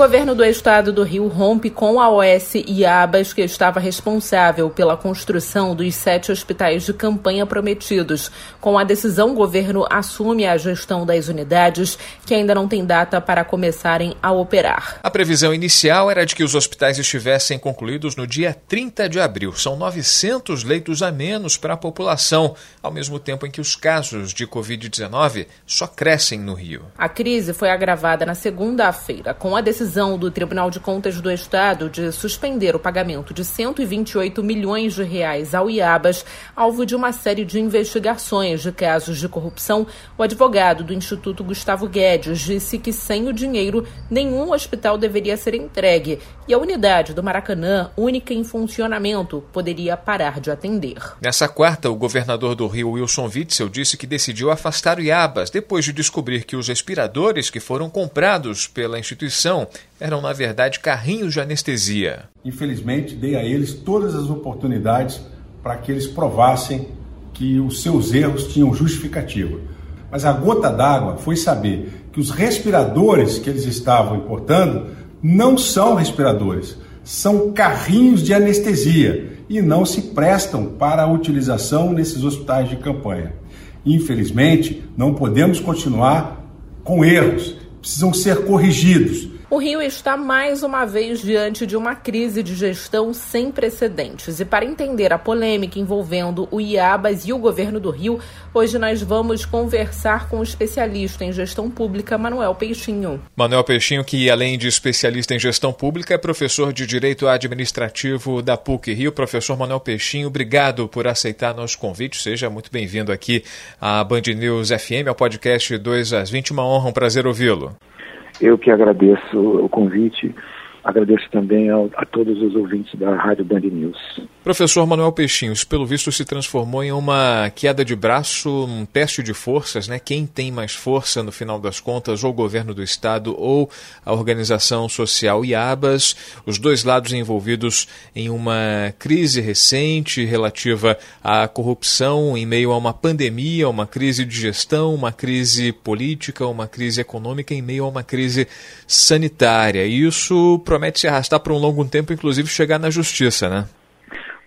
O governo do estado do Rio rompe com a OS Iabas, que estava responsável pela construção dos sete hospitais de campanha prometidos. Com a decisão, o governo assume a gestão das unidades, que ainda não tem data para começarem a operar. A previsão inicial era de que os hospitais estivessem concluídos no dia 30 de abril. São 900 leitos a menos para a população, ao mesmo tempo em que os casos de Covid-19 só crescem no Rio. A crise foi agravada na segunda-feira, com a decisão decisão do Tribunal de Contas do Estado de suspender o pagamento de 128 milhões de reais ao IABAS, alvo de uma série de investigações de casos de corrupção, o advogado do Instituto Gustavo Guedes disse que sem o dinheiro nenhum hospital deveria ser entregue e a unidade do Maracanã, única em funcionamento, poderia parar de atender. Nessa quarta, o governador do Rio, Wilson Witzel, disse que decidiu afastar o IABAS depois de descobrir que os respiradores que foram comprados pela instituição eram, na verdade, carrinhos de anestesia. Infelizmente, dei a eles todas as oportunidades para que eles provassem que os seus erros tinham justificativa. Mas a gota d'água foi saber que os respiradores que eles estavam importando não são respiradores, são carrinhos de anestesia e não se prestam para a utilização nesses hospitais de campanha. Infelizmente, não podemos continuar com erros, precisam ser corrigidos. O Rio está mais uma vez diante de uma crise de gestão sem precedentes. E para entender a polêmica envolvendo o IABAS e o governo do Rio, hoje nós vamos conversar com o especialista em gestão pública, Manuel Peixinho. Manuel Peixinho, que além de especialista em gestão pública, é professor de Direito Administrativo da PUC Rio. Professor Manuel Peixinho, obrigado por aceitar nosso convite. Seja muito bem-vindo aqui à Band News FM, ao podcast 2 às 20. Uma honra, um prazer ouvi-lo. Eu que agradeço o convite, agradeço também ao, a todos os ouvintes da Rádio Band News. Professor Manuel Peixinhos, pelo visto se transformou em uma queda de braço, um teste de forças, né? Quem tem mais força no final das contas, ou o governo do estado ou a organização social IABAS, os dois lados envolvidos em uma crise recente relativa à corrupção em meio a uma pandemia, uma crise de gestão, uma crise política, uma crise econômica em meio a uma crise sanitária. E isso promete se arrastar por um longo tempo, inclusive chegar na justiça, né?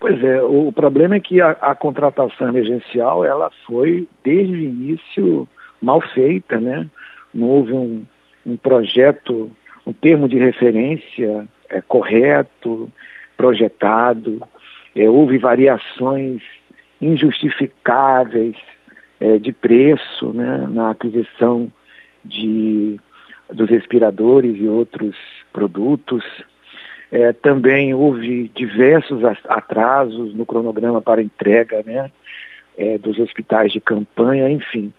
Pois é, o problema é que a, a contratação emergencial ela foi desde o início mal feita, né? Não houve um, um projeto, um termo de referência é, correto, projetado, é, houve variações injustificáveis é, de preço né, na aquisição de, dos respiradores e outros produtos. É, também houve diversos atrasos no cronograma para entrega né, é, dos hospitais de campanha, enfim.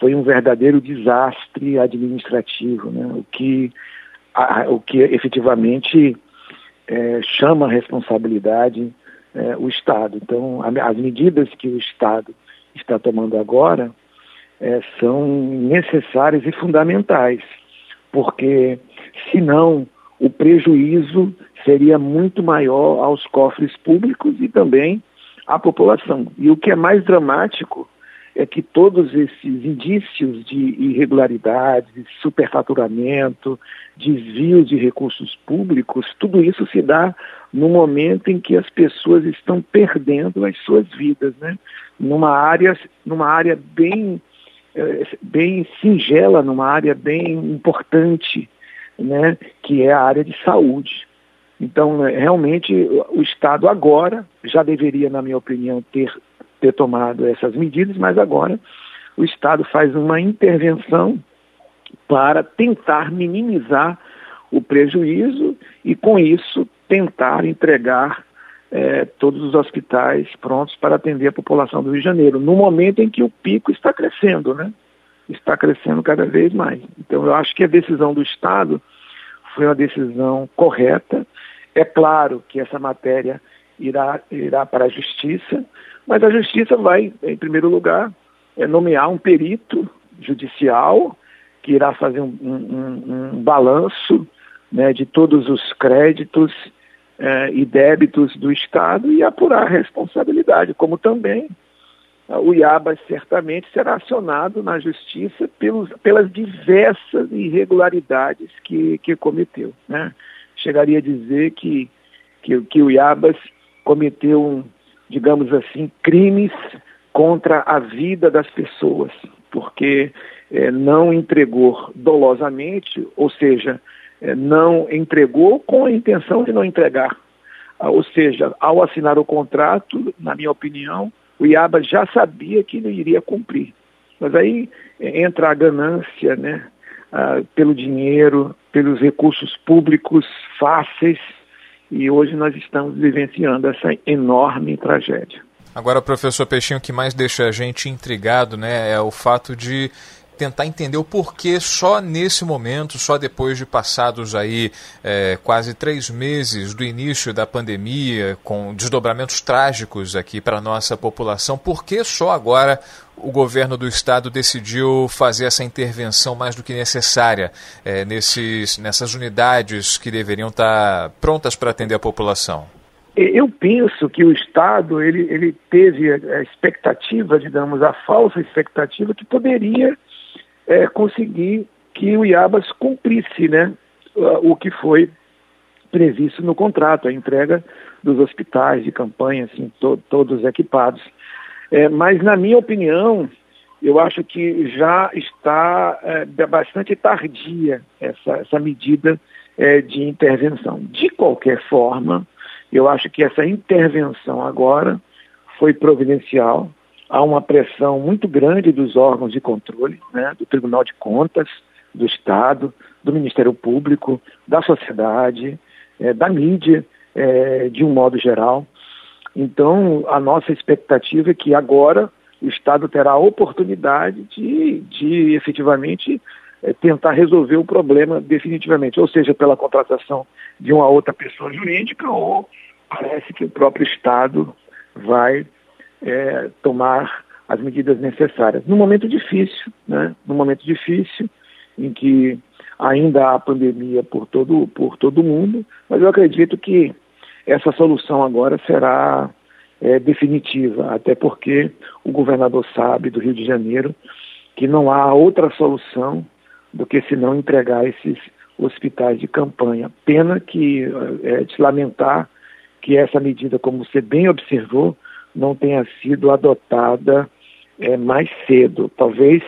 Foi um verdadeiro desastre administrativo, né, o, que, a, o que efetivamente é, chama a responsabilidade é, o Estado. Então, a, as medidas que o Estado está tomando agora é, são necessárias e fundamentais, porque senão o prejuízo seria muito maior aos cofres públicos e também à população. E o que é mais dramático é que todos esses indícios de irregularidades, superfaturamento, desvios de recursos públicos, tudo isso se dá no momento em que as pessoas estão perdendo as suas vidas, né? Numa área, numa área bem, eh, bem singela, numa área bem importante né, que é a área de saúde. Então, né, realmente, o Estado agora já deveria, na minha opinião, ter, ter tomado essas medidas, mas agora o Estado faz uma intervenção para tentar minimizar o prejuízo e, com isso, tentar entregar é, todos os hospitais prontos para atender a população do Rio de Janeiro, no momento em que o pico está crescendo, né? Está crescendo cada vez mais. Então, eu acho que a decisão do Estado foi uma decisão correta. É claro que essa matéria irá, irá para a Justiça, mas a Justiça vai, em primeiro lugar, é, nomear um perito judicial que irá fazer um, um, um balanço né, de todos os créditos eh, e débitos do Estado e apurar a responsabilidade, como também o IABA certamente será acionado na justiça pelos, pelas diversas irregularidades que, que cometeu. Né? Chegaria a dizer que, que, que o IABAS cometeu, digamos assim, crimes contra a vida das pessoas, porque é, não entregou dolosamente, ou seja, é, não entregou com a intenção de não entregar. Ah, ou seja, ao assinar o contrato, na minha opinião, o IABA já sabia que não iria cumprir. Mas aí é, entra a ganância, né? Ah, pelo dinheiro, pelos recursos públicos fáceis, e hoje nós estamos vivenciando essa enorme tragédia. Agora, professor Peixinho, o que mais deixa a gente intrigado né, é o fato de tentar entender o porquê só nesse momento, só depois de passados aí é, quase três meses do início da pandemia, com desdobramentos trágicos aqui para a nossa população, por que só agora o governo do estado decidiu fazer essa intervenção mais do que necessária é, nesses, nessas unidades que deveriam estar prontas para atender a população? Eu penso que o Estado ele, ele teve a expectativa, digamos, a falsa expectativa que poderia é, conseguir que o IABAS cumprisse né, o que foi previsto no contrato, a entrega dos hospitais de campanha, assim, to todos equipados. É, mas, na minha opinião, eu acho que já está é, bastante tardia essa, essa medida é, de intervenção. De qualquer forma, eu acho que essa intervenção agora foi providencial, há uma pressão muito grande dos órgãos de controle, né, do Tribunal de Contas, do Estado, do Ministério Público, da sociedade, é, da mídia, é, de um modo geral. Então, a nossa expectativa é que agora o Estado terá a oportunidade de, de efetivamente é, tentar resolver o problema definitivamente, ou seja, pela contratação de uma outra pessoa jurídica, ou parece que o próprio Estado vai é, tomar as medidas necessárias. Num momento difícil, né? num momento difícil, em que ainda há pandemia por todo, por todo mundo, mas eu acredito que essa solução agora será é, definitiva, até porque o governador sabe do Rio de Janeiro que não há outra solução do que se não entregar esses hospitais de campanha. Pena que é de lamentar que essa medida, como você bem observou, não tenha sido adotada é, mais cedo. Talvez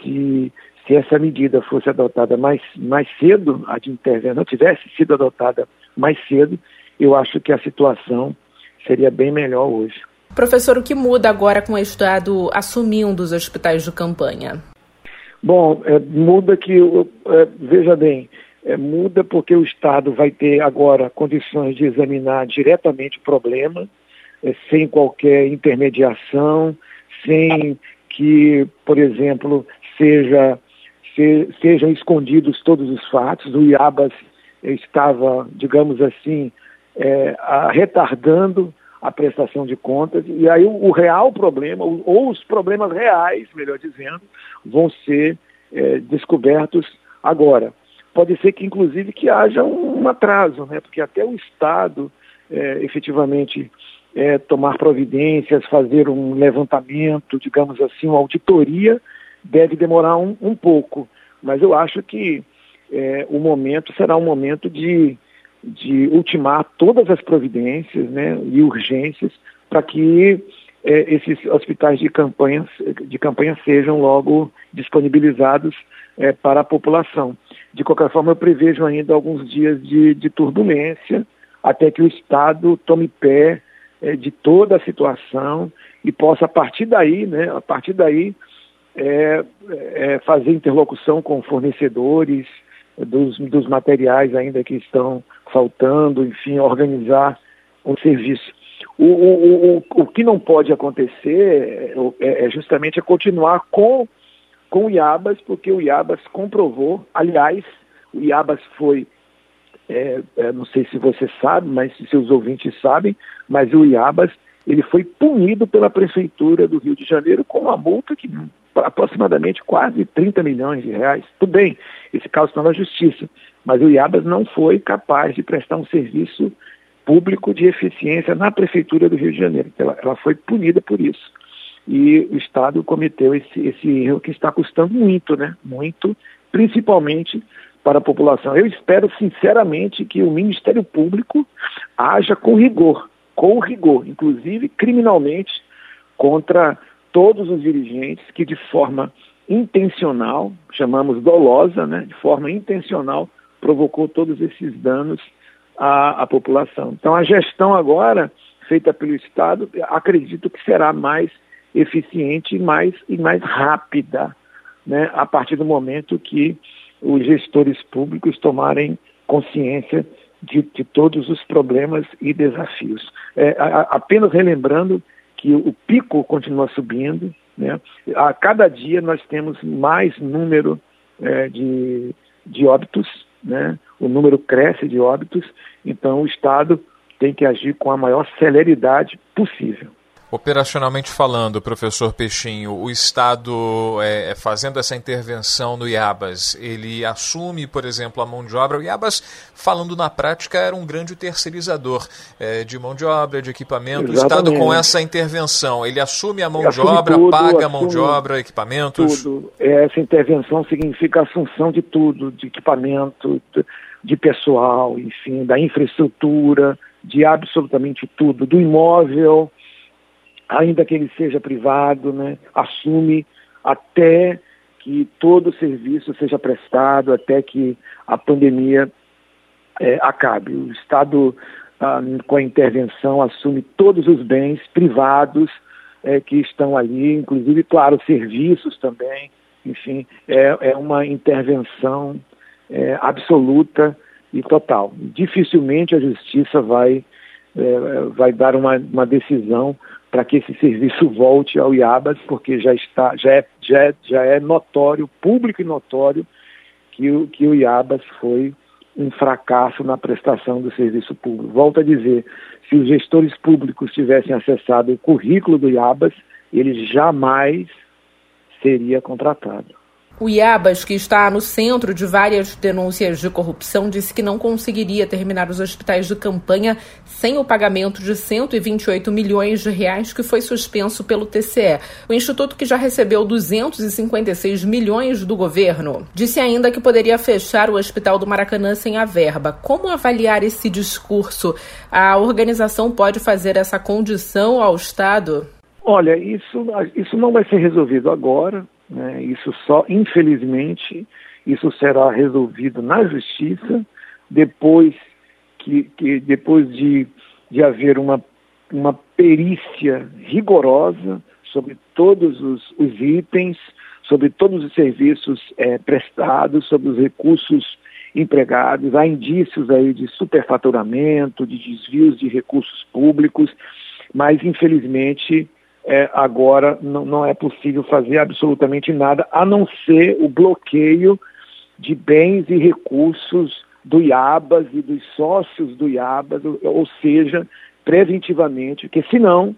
se, se essa medida fosse adotada mais, mais cedo, a de intervenção tivesse sido adotada mais cedo, eu acho que a situação seria bem melhor hoje. Professor, o que muda agora com o Estado assumindo os hospitais de campanha? Bom, é, muda que, é, veja bem, é, muda porque o Estado vai ter agora condições de examinar diretamente o problema, sem qualquer intermediação, sem que, por exemplo, seja, se, sejam escondidos todos os fatos. O IABAS estava, digamos assim, é, a, retardando a prestação de contas, e aí o, o real problema, ou os problemas reais, melhor dizendo, vão ser é, descobertos agora. Pode ser que, inclusive, que haja um atraso, né? porque até o Estado é, efetivamente é, tomar providências, fazer um levantamento, digamos assim, uma auditoria, deve demorar um, um pouco. Mas eu acho que é, o momento será um momento de, de ultimar todas as providências né, e urgências para que é, esses hospitais de campanha, de campanha sejam logo disponibilizados é, para a população. De qualquer forma, eu prevejo ainda alguns dias de, de turbulência até que o Estado tome pé é, de toda a situação e possa, a partir daí, né, a partir daí, é, é, fazer interlocução com fornecedores dos, dos materiais ainda que estão faltando, enfim, organizar o serviço. O, o, o, o que não pode acontecer é, é justamente continuar com, com o IABAS, porque o IABAS comprovou, aliás, o IABAS foi é, é, não sei se você sabe, mas se seus ouvintes sabem, mas o Iabas ele foi punido pela prefeitura do Rio de Janeiro com uma multa que aproximadamente quase 30 milhões de reais. Tudo bem, esse caso está na justiça, mas o IABAS não foi capaz de prestar um serviço público de eficiência na Prefeitura do Rio de Janeiro. Ela, ela foi punida por isso. E o Estado cometeu esse, esse erro que está custando muito, né? Muito, principalmente para a população. Eu espero sinceramente que o Ministério Público haja com rigor, com rigor, inclusive criminalmente, contra todos os dirigentes que de forma intencional, chamamos dolosa, né, de forma intencional, provocou todos esses danos à, à população. Então a gestão agora, feita pelo Estado, acredito que será mais eficiente e mais, e mais rápida, né, a partir do momento que os gestores públicos tomarem consciência de, de todos os problemas e desafios. É, a, apenas relembrando que o pico continua subindo, né? a cada dia nós temos mais número é, de, de óbitos, né? o número cresce de óbitos, então o Estado tem que agir com a maior celeridade possível. Operacionalmente falando, professor Peixinho, o Estado é, é, fazendo essa intervenção no IABAS, ele assume, por exemplo, a mão de obra. O IABAS, falando na prática, era um grande terceirizador é, de mão de obra, de equipamento. Exatamente. O Estado, com essa intervenção, ele assume a mão ele de obra, tudo, paga a mão de obra, equipamentos? Tudo. Essa intervenção significa a assunção de tudo, de equipamento, de pessoal, enfim, da infraestrutura, de absolutamente tudo, do imóvel ainda que ele seja privado, né, assume até que todo o serviço seja prestado, até que a pandemia é, acabe. O Estado, ah, com a intervenção, assume todos os bens privados é, que estão ali, inclusive, claro, serviços também. Enfim, é, é uma intervenção é, absoluta e total. Dificilmente a justiça vai, é, vai dar uma, uma decisão para que esse serviço volte ao IABAS, porque já está, já é, já é, já é notório, público e notório, que o, que o IABAS foi um fracasso na prestação do serviço público. Volto a dizer, se os gestores públicos tivessem acessado o currículo do IABAS, ele jamais seria contratado. O Iabas, que está no centro de várias denúncias de corrupção, disse que não conseguiria terminar os hospitais de campanha sem o pagamento de 128 milhões de reais que foi suspenso pelo TCE. O instituto, que já recebeu 256 milhões do governo, disse ainda que poderia fechar o Hospital do Maracanã sem a verba. Como avaliar esse discurso? A organização pode fazer essa condição ao Estado? Olha, isso, isso não vai ser resolvido agora. Né? Isso só, infelizmente, isso será resolvido na justiça depois que, que depois de, de haver uma, uma perícia rigorosa sobre todos os, os itens, sobre todos os serviços é, prestados, sobre os recursos empregados. Há indícios aí de superfaturamento, de desvios de recursos públicos, mas infelizmente é, agora não, é possível fazer absolutamente nada, a não ser o bloqueio de bens e recursos do IABAS e dos sócios do IABAS, ou seja, preventivamente, porque senão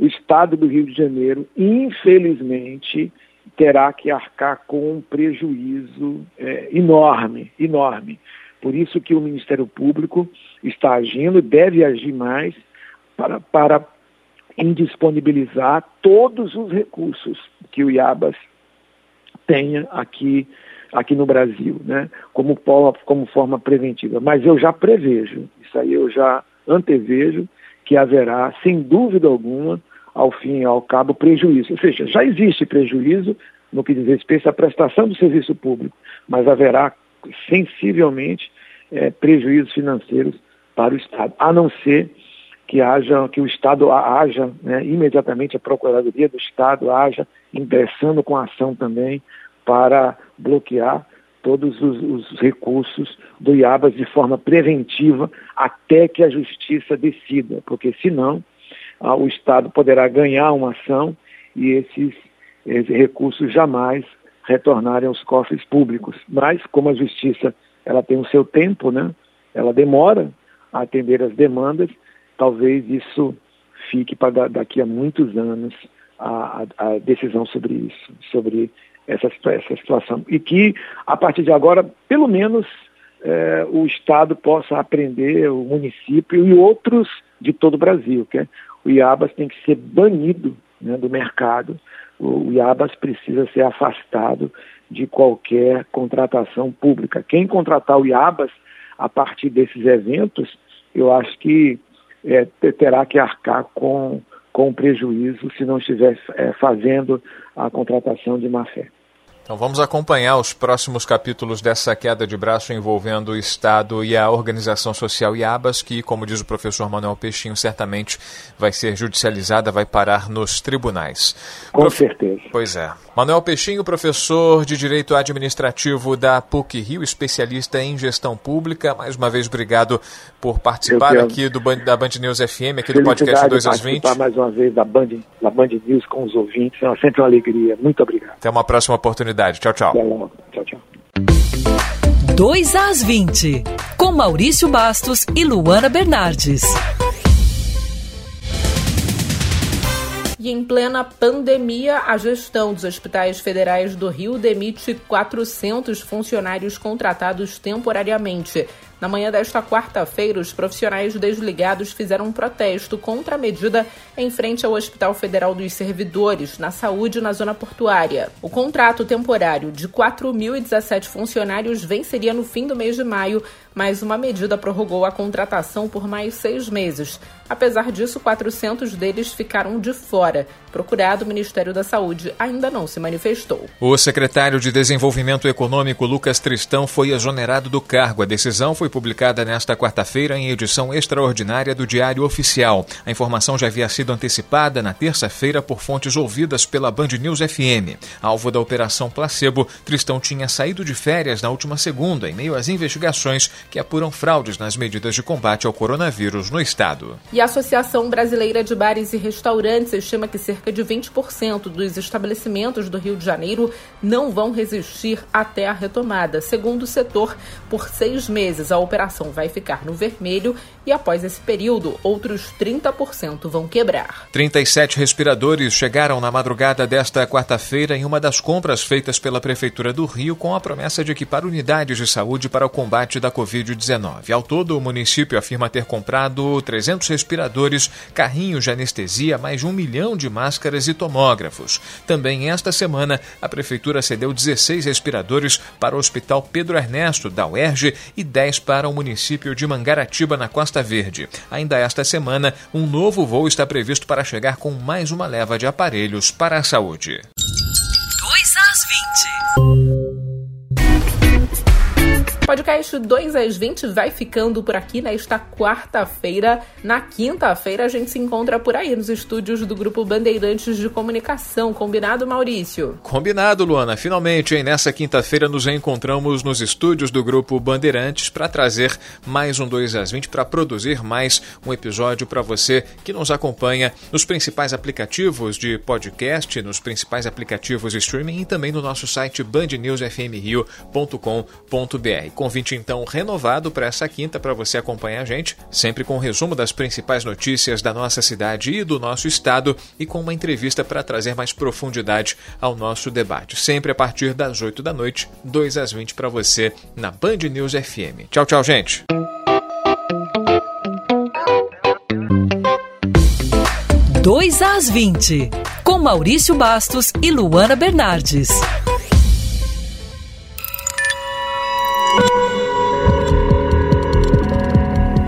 o Estado do Rio de Janeiro, infelizmente, terá que arcar com um prejuízo é, enorme, enorme. Por isso que o Ministério Público está agindo, deve agir mais para, para em disponibilizar todos os recursos que o IABAS tenha aqui, aqui no Brasil, né, como, como forma preventiva. Mas eu já prevejo, isso aí eu já antevejo, que haverá, sem dúvida alguma, ao fim e ao cabo, prejuízo. Ou seja, já existe prejuízo no que diz respeito à prestação do serviço público, mas haverá sensivelmente é, prejuízos financeiros para o Estado, a não ser que haja, que o Estado haja, né, imediatamente a Procuradoria do Estado haja ingressando com ação também para bloquear todos os, os, recursos do IABAS de forma preventiva até que a justiça decida, porque senão ah, o Estado poderá ganhar uma ação e esses, esses recursos jamais retornarem aos cofres públicos. Mas como a justiça ela tem o seu tempo, né, ela demora a atender as demandas, talvez isso fique para daqui a muitos anos a, a decisão sobre isso, sobre essa, essa situação. E que, a partir de agora, pelo menos, é, o Estado possa aprender, o município e outros de todo o Brasil. Que é, o IABAS tem que ser banido né, do mercado, o IABAS precisa ser afastado de qualquer contratação pública. Quem contratar o IABAS a partir desses eventos, eu acho que é, terá que arcar com, com prejuízo se não estiver é, fazendo a contratação de má fé. Então vamos acompanhar os próximos capítulos dessa queda de braço envolvendo o Estado e a organização social IABAS, que, como diz o professor Manuel Peixinho, certamente vai ser judicializada, vai parar nos tribunais. Com Prof... certeza. Pois é. Manuel Peixinho, professor de Direito Administrativo da PUC Rio, especialista em gestão pública. Mais uma vez, obrigado por participar aqui do, da Band News FM, aqui do podcast 2 às 20. mais uma vez da Band, da Band News com os ouvintes. É sempre uma alegria. Muito obrigado. Até uma próxima oportunidade. Tchau, tchau. Tchau, tchau. 2 às 20, com Maurício Bastos e Luana Bernardes. E em plena pandemia, a gestão dos hospitais federais do Rio demite 400 funcionários contratados temporariamente. Na manhã desta quarta-feira, os profissionais desligados fizeram um protesto contra a medida em frente ao Hospital Federal dos Servidores, na saúde na zona portuária. O contrato temporário de 4.017 funcionários venceria no fim do mês de maio, mas uma medida prorrogou a contratação por mais seis meses. Apesar disso, 400 deles ficaram de fora. Procurado, o Ministério da Saúde ainda não se manifestou. O secretário de Desenvolvimento Econômico, Lucas Tristão, foi exonerado do cargo. A decisão foi publicada nesta quarta-feira em edição extraordinária do Diário Oficial. A informação já havia sido antecipada na terça-feira por fontes ouvidas pela Band News FM. Alvo da Operação Placebo, Tristão tinha saído de férias na última segunda, em meio às investigações que apuram fraudes nas medidas de combate ao coronavírus no estado. E a Associação Brasileira de Bares e Restaurantes estima que cerca de 20% dos estabelecimentos do Rio de Janeiro não vão resistir até a retomada. Segundo o setor, por seis meses a operação vai ficar no vermelho e após esse período, outros 30% vão quebrar. 37 respiradores chegaram na madrugada desta quarta-feira em uma das compras feitas pela Prefeitura do Rio com a promessa de equipar unidades de saúde para o combate da Covid. Covid-19. Ao todo, o município afirma ter comprado 300 respiradores, carrinhos de anestesia, mais de um milhão de máscaras e tomógrafos. Também esta semana, a Prefeitura cedeu 16 respiradores para o Hospital Pedro Ernesto, da UERJ, e 10 para o município de Mangaratiba, na Costa Verde. Ainda esta semana, um novo voo está previsto para chegar com mais uma leva de aparelhos para a saúde. 2 às 20. Podcast 2 às 20 vai ficando por aqui nesta quarta-feira. Na quinta-feira a gente se encontra por aí nos estúdios do Grupo Bandeirantes de Comunicação. Combinado, Maurício? Combinado, Luana. Finalmente, hein? nessa quinta-feira nos encontramos nos estúdios do Grupo Bandeirantes para trazer mais um 2 às 20 para produzir mais um episódio para você que nos acompanha nos principais aplicativos de podcast, nos principais aplicativos de streaming e também no nosso site bandnewsfmrio.com.br. Convite então renovado para essa quinta para você acompanhar a gente, sempre com um resumo das principais notícias da nossa cidade e do nosso estado e com uma entrevista para trazer mais profundidade ao nosso debate. Sempre a partir das 8 da noite, 2 às 20 para você na Band News FM. Tchau, tchau, gente. Dois às 20, com Maurício Bastos e Luana Bernardes.